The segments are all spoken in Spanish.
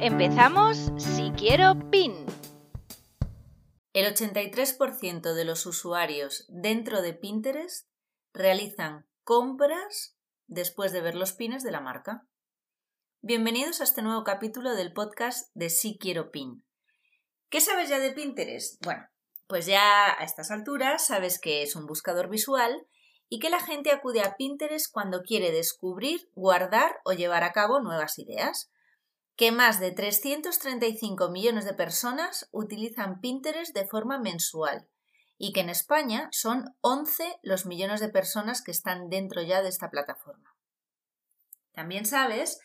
Empezamos si quiero PIN. El 83% de los usuarios dentro de Pinterest realizan compras después de ver los pines de la marca. Bienvenidos a este nuevo capítulo del podcast de Si Quiero Pin. ¿Qué sabes ya de Pinterest? Bueno, pues ya a estas alturas sabes que es un buscador visual y que la gente acude a Pinterest cuando quiere descubrir, guardar o llevar a cabo nuevas ideas. Que más de 335 millones de personas utilizan Pinterest de forma mensual y que en España son 11 los millones de personas que están dentro ya de esta plataforma. También sabes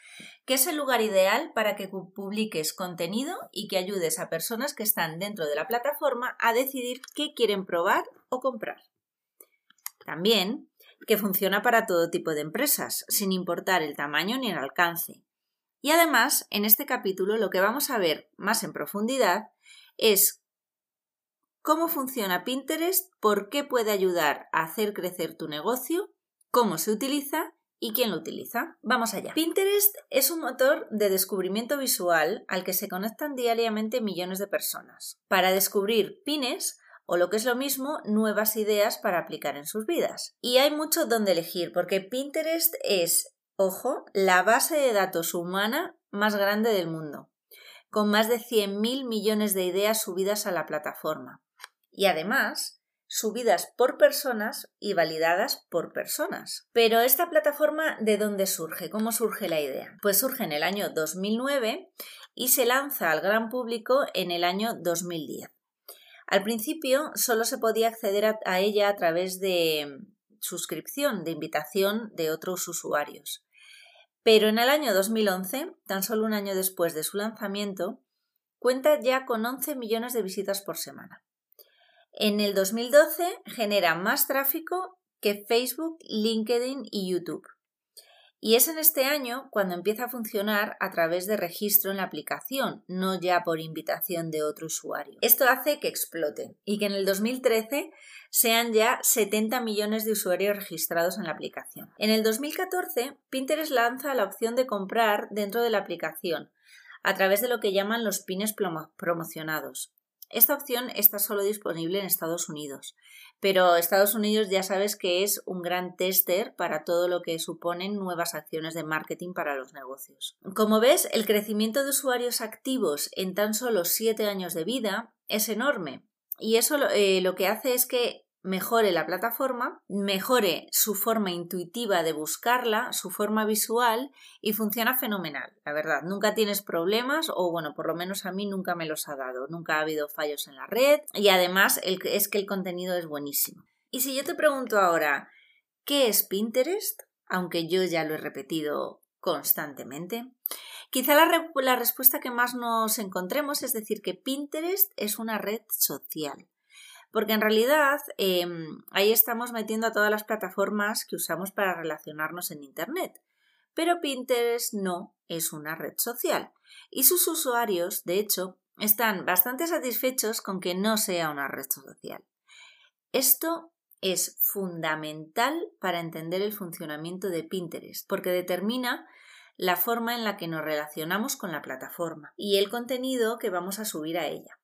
que es el lugar ideal para que publiques contenido y que ayudes a personas que están dentro de la plataforma a decidir qué quieren probar o comprar. También que funciona para todo tipo de empresas, sin importar el tamaño ni el alcance. Y además, en este capítulo lo que vamos a ver más en profundidad es cómo funciona Pinterest, por qué puede ayudar a hacer crecer tu negocio, cómo se utiliza ¿Y quién lo utiliza? Vamos allá. Pinterest es un motor de descubrimiento visual al que se conectan diariamente millones de personas para descubrir pines o lo que es lo mismo, nuevas ideas para aplicar en sus vidas. Y hay mucho donde elegir porque Pinterest es, ojo, la base de datos humana más grande del mundo, con más de 100.000 millones de ideas subidas a la plataforma. Y además, subidas por personas y validadas por personas. Pero esta plataforma, ¿de dónde surge? ¿Cómo surge la idea? Pues surge en el año 2009 y se lanza al gran público en el año 2010. Al principio solo se podía acceder a, ella a través de suscripción, de invitación de otros usuarios. Pero en el año 2011, tan solo un año después de su lanzamiento, cuenta ya con 11 millones de visitas por semana. En el 2012 genera más tráfico que Facebook, LinkedIn y YouTube. Y es en este año cuando empieza a funcionar a través de registro en la aplicación, no ya por invitación de otro usuario. Esto hace que explote y que en el 2013 sean ya 70 millones de usuarios registrados en la aplicación. En el 2014, Pinterest lanza la opción de comprar dentro de la aplicación a través de lo que llaman los pines promocionados. Esta opción está solo disponible en Estados Unidos, pero Estados Unidos ya sabes que es un gran tester para todo lo que suponen nuevas acciones de marketing para los negocios. Como ves, el crecimiento de usuarios activos en tan solo 7 años de vida es enorme. Y eso eh, lo que hace es que mejore la plataforma, mejore su forma intuitiva de buscarla, su forma visual y funciona fenomenal, la verdad. Nunca tienes problemas o bueno, por lo menos a mí nunca me los ha dado, nunca ha habido fallos en la red y además es que el contenido es buenísimo. Y si yo te pregunto ahora, ¿qué es Pinterest? Aunque yo ya lo he repetido constantemente. Quizá la, respuesta que más nos encontremos es decir que Pinterest es una red social porque en realidad em, ahí estamos metiendo a todas las plataformas que usamos para relacionarnos en Internet. Pero Pinterest no es una red social y sus usuarios, de hecho, están bastante satisfechos con que no sea una red social. Esto es fundamental para entender el funcionamiento de Pinterest, porque determina la forma en la que nos relacionamos con la plataforma y el contenido que vamos a subir a ella.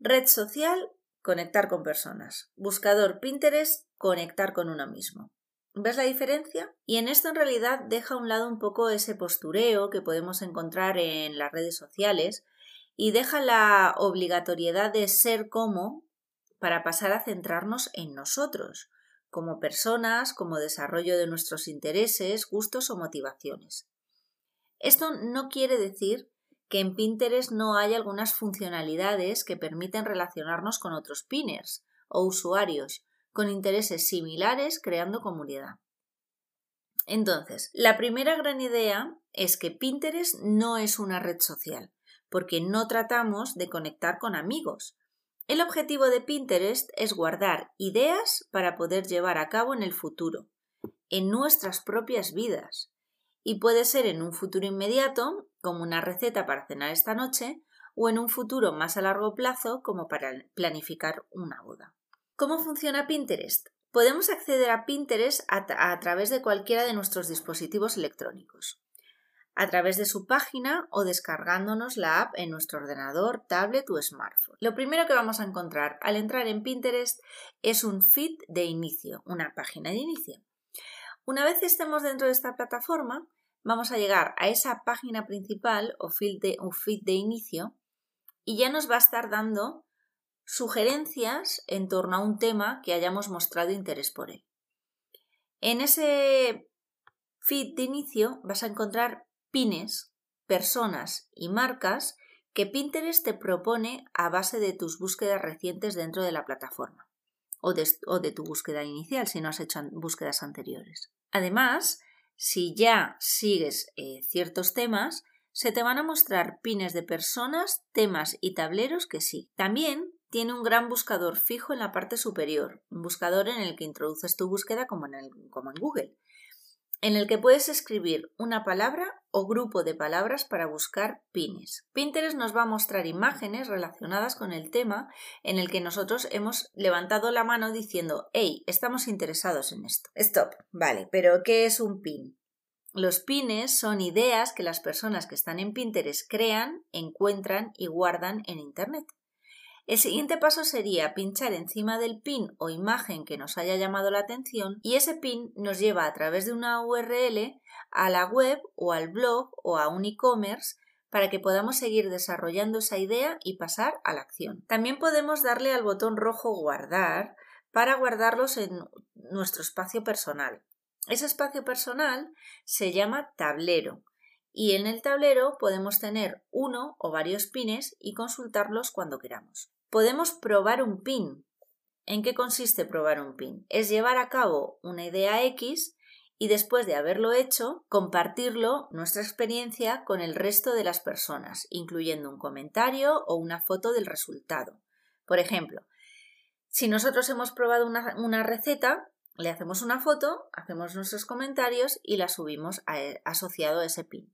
Red social conectar con personas. Buscador Pinterest, conectar con uno mismo. ¿Ves la diferencia? Y en esto en realidad deja a un lado un poco ese postureo que podemos encontrar en las redes sociales y deja la obligatoriedad de ser como para pasar a centrarnos en nosotros, como personas, como desarrollo de nuestros intereses, gustos o motivaciones. Esto no quiere decir que en Pinterest no hay algunas funcionalidades que permiten relacionarnos con otros pinners o usuarios con intereses similares creando comunidad. Entonces, la primera gran idea es que Pinterest no es una red social, porque no tratamos de conectar con amigos. El objetivo de Pinterest es guardar ideas para poder llevar a cabo en el futuro, en nuestras propias vidas. Y puede ser en un futuro inmediato, como una receta para cenar esta noche, o en un futuro más a largo plazo, como para planificar una boda. ¿Cómo funciona Pinterest? Podemos acceder a Pinterest a, través de cualquiera de nuestros dispositivos electrónicos, a través de su página o descargándonos la app en nuestro ordenador, tablet o smartphone. Lo primero que vamos a encontrar al entrar en Pinterest es un feed de inicio, una página de inicio. Una vez estemos dentro de esta plataforma, vamos a llegar a esa página principal o feed de, feed de inicio y ya nos va a estar dando sugerencias en torno a un tema que hayamos mostrado interés por él. En ese feed de inicio vas a encontrar pines, personas y marcas que Pinterest te propone a base de tus búsquedas recientes dentro de la plataforma o de, tu búsqueda inicial si no has hecho búsquedas anteriores. Además, si ya sigues eh, ciertos temas, se te van a mostrar pines de personas, temas y tableros que sí. También tiene un gran buscador fijo en la parte superior, un buscador en el que introduces tu búsqueda como en, como en Google en el que puedes escribir una palabra o grupo de palabras para buscar pines. Pinterest nos va a mostrar imágenes relacionadas con el tema en el que nosotros hemos levantado la mano diciendo, hey, estamos interesados en esto. Stop, vale, pero ¿qué es un pin? Los pines son ideas que las personas que están en Pinterest crean, encuentran y guardan en Internet. El siguiente paso sería pinchar encima del pin o imagen que nos haya llamado la atención y ese pin nos lleva a través de una URL a la web o al blog o a un e-commerce para que podamos seguir desarrollando esa idea y pasar a la acción. También podemos darle al botón rojo guardar para guardarlos en nuestro espacio personal. Ese espacio personal se llama tablero y en el tablero podemos tener uno o varios pines y consultarlos cuando queramos podemos probar un pin. ¿En qué consiste probar un pin? Es llevar a cabo una idea X y después de haberlo hecho, compartirlo, nuestra experiencia, con el resto de las personas, incluyendo un comentario o una foto del resultado. Por ejemplo, si nosotros hemos probado una, receta, le hacemos una foto, hacemos nuestros comentarios y la subimos asociado a ese pin.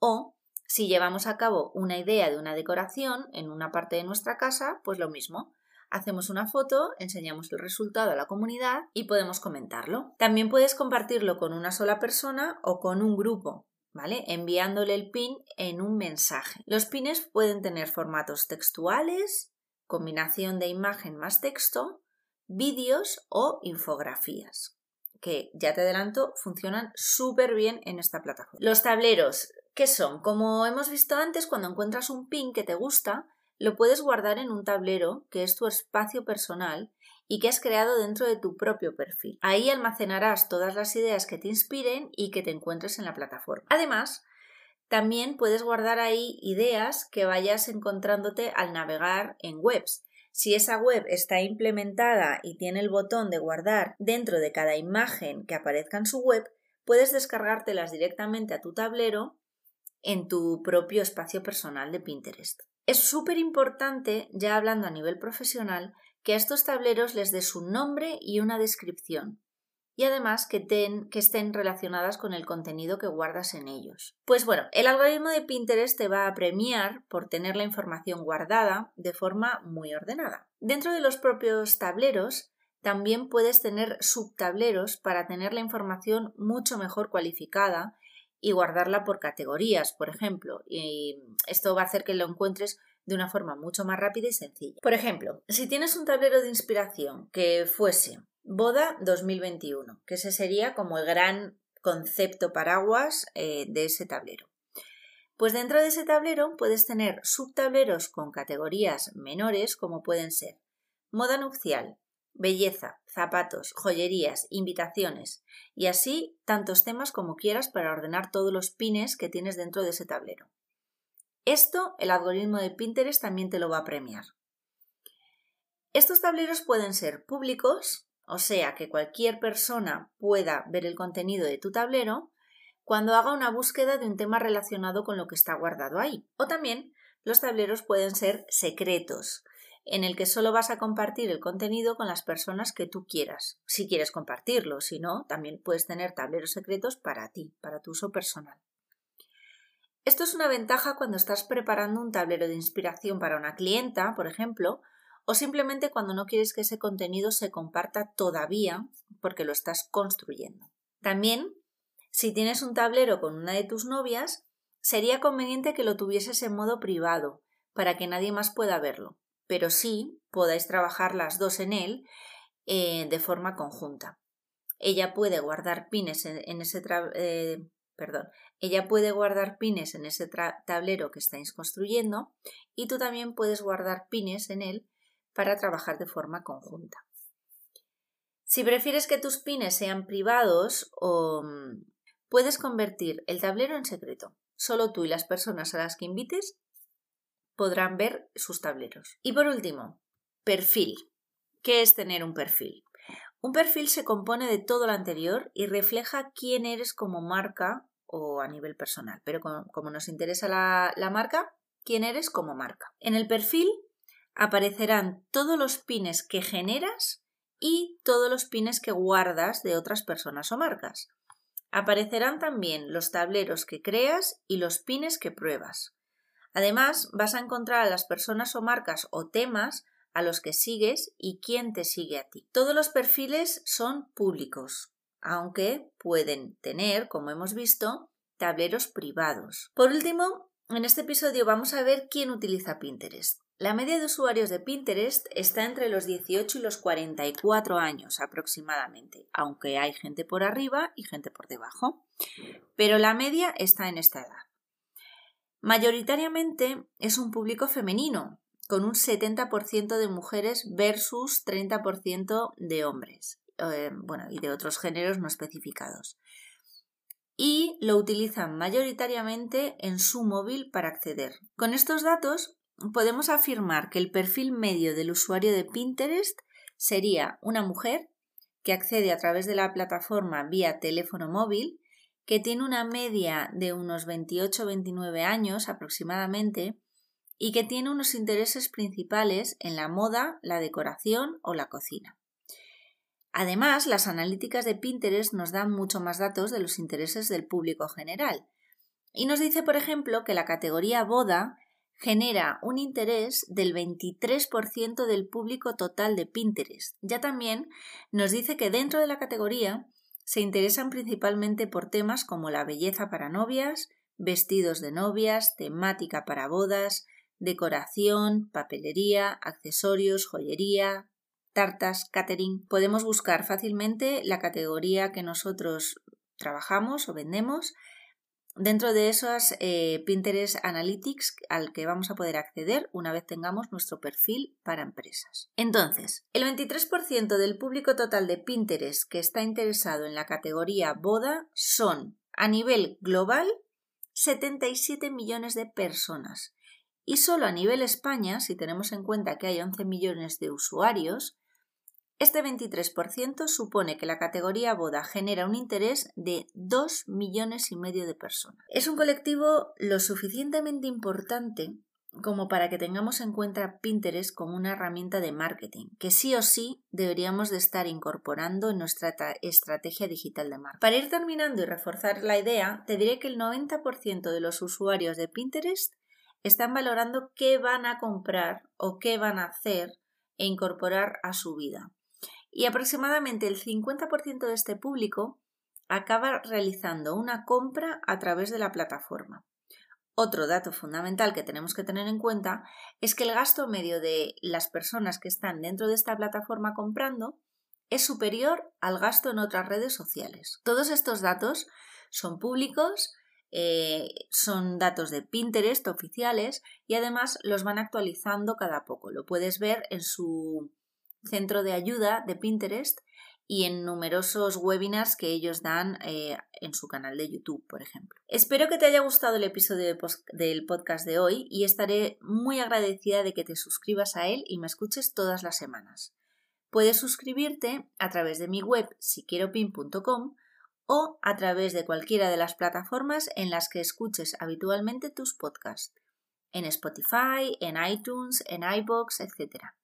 O si llevamos a cabo una idea de una decoración en una parte de nuestra casa, pues lo mismo. Hacemos una foto, enseñamos el resultado a la comunidad y podemos comentarlo. También puedes compartirlo con una sola persona o con un grupo, ¿vale? Enviándole el pin en un mensaje. Los pines pueden tener formatos textuales, combinación de imagen más texto, vídeos o infografías que ya te adelanto funcionan súper bien en esta plataforma. Los tableros ¿Qué son? Como hemos visto antes, cuando encuentras un pin que te gusta, lo puedes guardar en un tablero que es tu espacio personal y que has creado dentro de tu propio perfil. Ahí almacenarás todas las ideas que te inspiren y que te encuentres en la plataforma. Además, también puedes guardar ahí ideas que vayas encontrándote al navegar en webs. Si esa web está implementada y tiene el botón de guardar dentro de cada imagen que aparezca en su web, puedes descargártelas directamente a tu tablero en tu propio espacio personal de Pinterest. Es súper importante, ya hablando a nivel profesional, que a estos tableros les des un nombre y una descripción, y además que, que, estén relacionadas con el contenido que guardas en ellos. Pues bueno, el algoritmo de Pinterest te va a premiar por tener la información guardada de forma muy ordenada. Dentro de los propios tableros también puedes tener subtableros para tener la información mucho mejor cualificada y guardarla por categorías, por ejemplo. Y esto va a hacer que lo encuentres de una forma mucho más rápida y sencilla. Por ejemplo, si tienes un tablero de inspiración que fuese Boda 2021, que ese sería como el gran concepto paraguas eh, de ese tablero. Pues dentro de ese tablero puedes tener subtableros con categorías menores como pueden ser moda nupcial, belleza, zapatos, joyerías, invitaciones y así tantos temas como quieras para ordenar todos los pines que tienes dentro de ese tablero. Esto el algoritmo de Pinterest también te lo va a premiar. Estos tableros pueden ser públicos o sea que cualquier persona pueda ver el contenido de tu tablero cuando haga una búsqueda de un tema relacionado con lo que está guardado ahí. O también los tableros pueden ser secretos, en el que solo vas a compartir el contenido con las personas que tú quieras, si quieres compartirlo, si no, también puedes tener tableros secretos para ti, para tu uso personal. Esto es una ventaja cuando estás preparando un tablero de inspiración para una clienta, por ejemplo, o simplemente cuando no quieres que ese contenido se comparta todavía porque lo estás construyendo. También, si tienes un tablero con una de tus novias, sería conveniente que lo tuvieses en modo privado para que nadie más pueda verlo pero sí podáis trabajar las dos en él eh, de forma conjunta. Ella puede guardar pines en, ese eh, perdón, ella puede guardar pines en ese tablero que estáis construyendo y tú también puedes guardar pines en él para trabajar de forma conjunta. Si prefieres que tus pines sean privados o mm, puedes convertir el tablero en secreto. Solo tú y las personas a las que invites podrán ver sus tableros. Y por último, perfil. ¿Qué es tener un perfil? Un perfil se compone de todo lo anterior y refleja quién eres como marca o a nivel personal. Pero como, nos interesa la, la marca, quién eres como marca. En el perfil aparecerán todos los pines que generas y todos los pines que guardas de otras personas o marcas. Aparecerán también los tableros que creas y los pines que pruebas. Además, vas a encontrar a las personas o marcas o temas a los que sigues y quién te sigue a ti. Todos los perfiles son públicos, aunque pueden tener, como hemos visto, tableros privados. Por último, en este episodio vamos a ver quién utiliza Pinterest. La media de usuarios de Pinterest está entre los 18 y los 44 años aproximadamente, aunque hay gente por arriba y gente por debajo, pero la media está en esta edad. Mayoritariamente es un público femenino, con un 70% de mujeres versus 30% de hombres, eh, bueno, y de otros géneros no especificados. Y lo utilizan mayoritariamente en su móvil para acceder. Con estos datos podemos afirmar que el perfil medio del usuario de Pinterest sería una mujer que accede a través de la plataforma vía teléfono móvil que tiene una media de unos 28-29 años aproximadamente y que tiene unos intereses principales en la moda, la decoración o la cocina. Además, las analíticas de Pinterest nos dan mucho más datos de los intereses del público general. Y nos dice, por ejemplo, que la categoría boda genera un interés del 23% del público total de Pinterest. Ya también nos dice que dentro de la categoría se interesan principalmente por temas como la belleza para novias, vestidos de novias, temática para bodas, decoración, papelería, accesorios, joyería, tartas, catering. Podemos buscar fácilmente la categoría que nosotros trabajamos o vendemos dentro de esos eh, Pinterest Analytics al que vamos a poder acceder una vez tengamos nuestro perfil para empresas. Entonces, el 23% del público total de Pinterest que está interesado en la categoría boda son, a nivel global, 77 millones de personas. Y solo a nivel España, si tenemos en cuenta que hay 11 millones de usuarios, este 23% supone que la categoría boda genera un interés de 2 millones y medio de personas. Es un colectivo lo suficientemente importante como para que tengamos en cuenta Pinterest como una herramienta de marketing, que sí o sí deberíamos de estar incorporando en nuestra estrategia digital de marketing. Para ir terminando y reforzar la idea, te diré que el 90% de los usuarios de Pinterest están valorando qué van a comprar o qué van a hacer e incorporar a su vida y aproximadamente el 50% de este público acaba realizando una compra a través de la plataforma. Otro dato fundamental que tenemos que tener en cuenta es que el gasto medio de las personas que están dentro de esta plataforma comprando es superior al gasto en otras redes sociales. Todos estos datos son públicos, eh, son datos de Pinterest oficiales y además los van actualizando cada poco. Lo puedes ver en su centro de ayuda de Pinterest y en numerosos webinars que ellos dan eh, en su canal de YouTube, por ejemplo. Espero que te haya gustado el episodio del podcast de hoy y estaré muy agradecida de que te suscribas a él y me escuches todas las semanas. Puedes suscribirte a través de mi web siquieropin.com o a través de cualquiera de las plataformas en las que escuches habitualmente tus podcasts, en Spotify, en iTunes, en iBox, etc.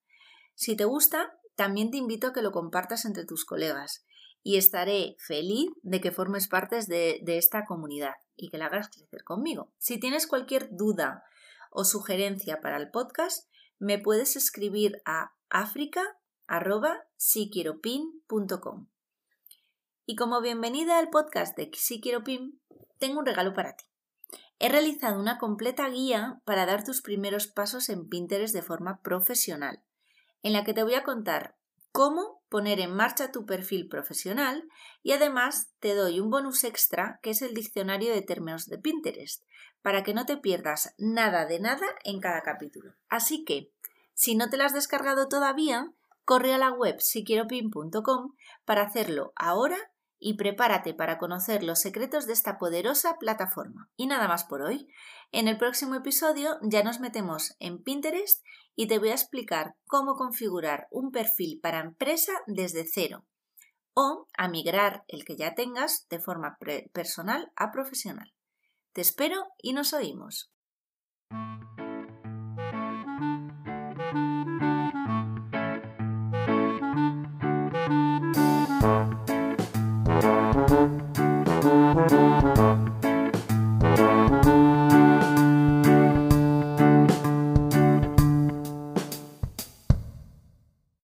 Si te gusta, también te invito a que lo compartas entre tus colegas y estaré feliz de que formes parte de, esta comunidad y que la hagas crecer conmigo. Si tienes cualquier duda o sugerencia para el podcast, me puedes escribir a africa Y como bienvenida al podcast de Si Quiero Pin, tengo un regalo para ti. He realizado una completa guía para dar tus primeros pasos en Pinterest de forma profesional, en la que te voy a contar cómo poner en marcha tu perfil profesional y además te doy un bonus extra que es el diccionario de términos de Pinterest, para que no te pierdas nada de nada en cada capítulo. Así que, si no te lo has descargado todavía, corre a la web siquieropin.com para hacerlo ahora y prepárate para conocer los secretos de esta poderosa plataforma. Y nada más por hoy. En el próximo episodio ya nos metemos en Pinterest y te voy a explicar cómo configurar un perfil para empresa desde cero o a migrar el que ya tengas de forma personal a profesional. Te espero y nos oímos.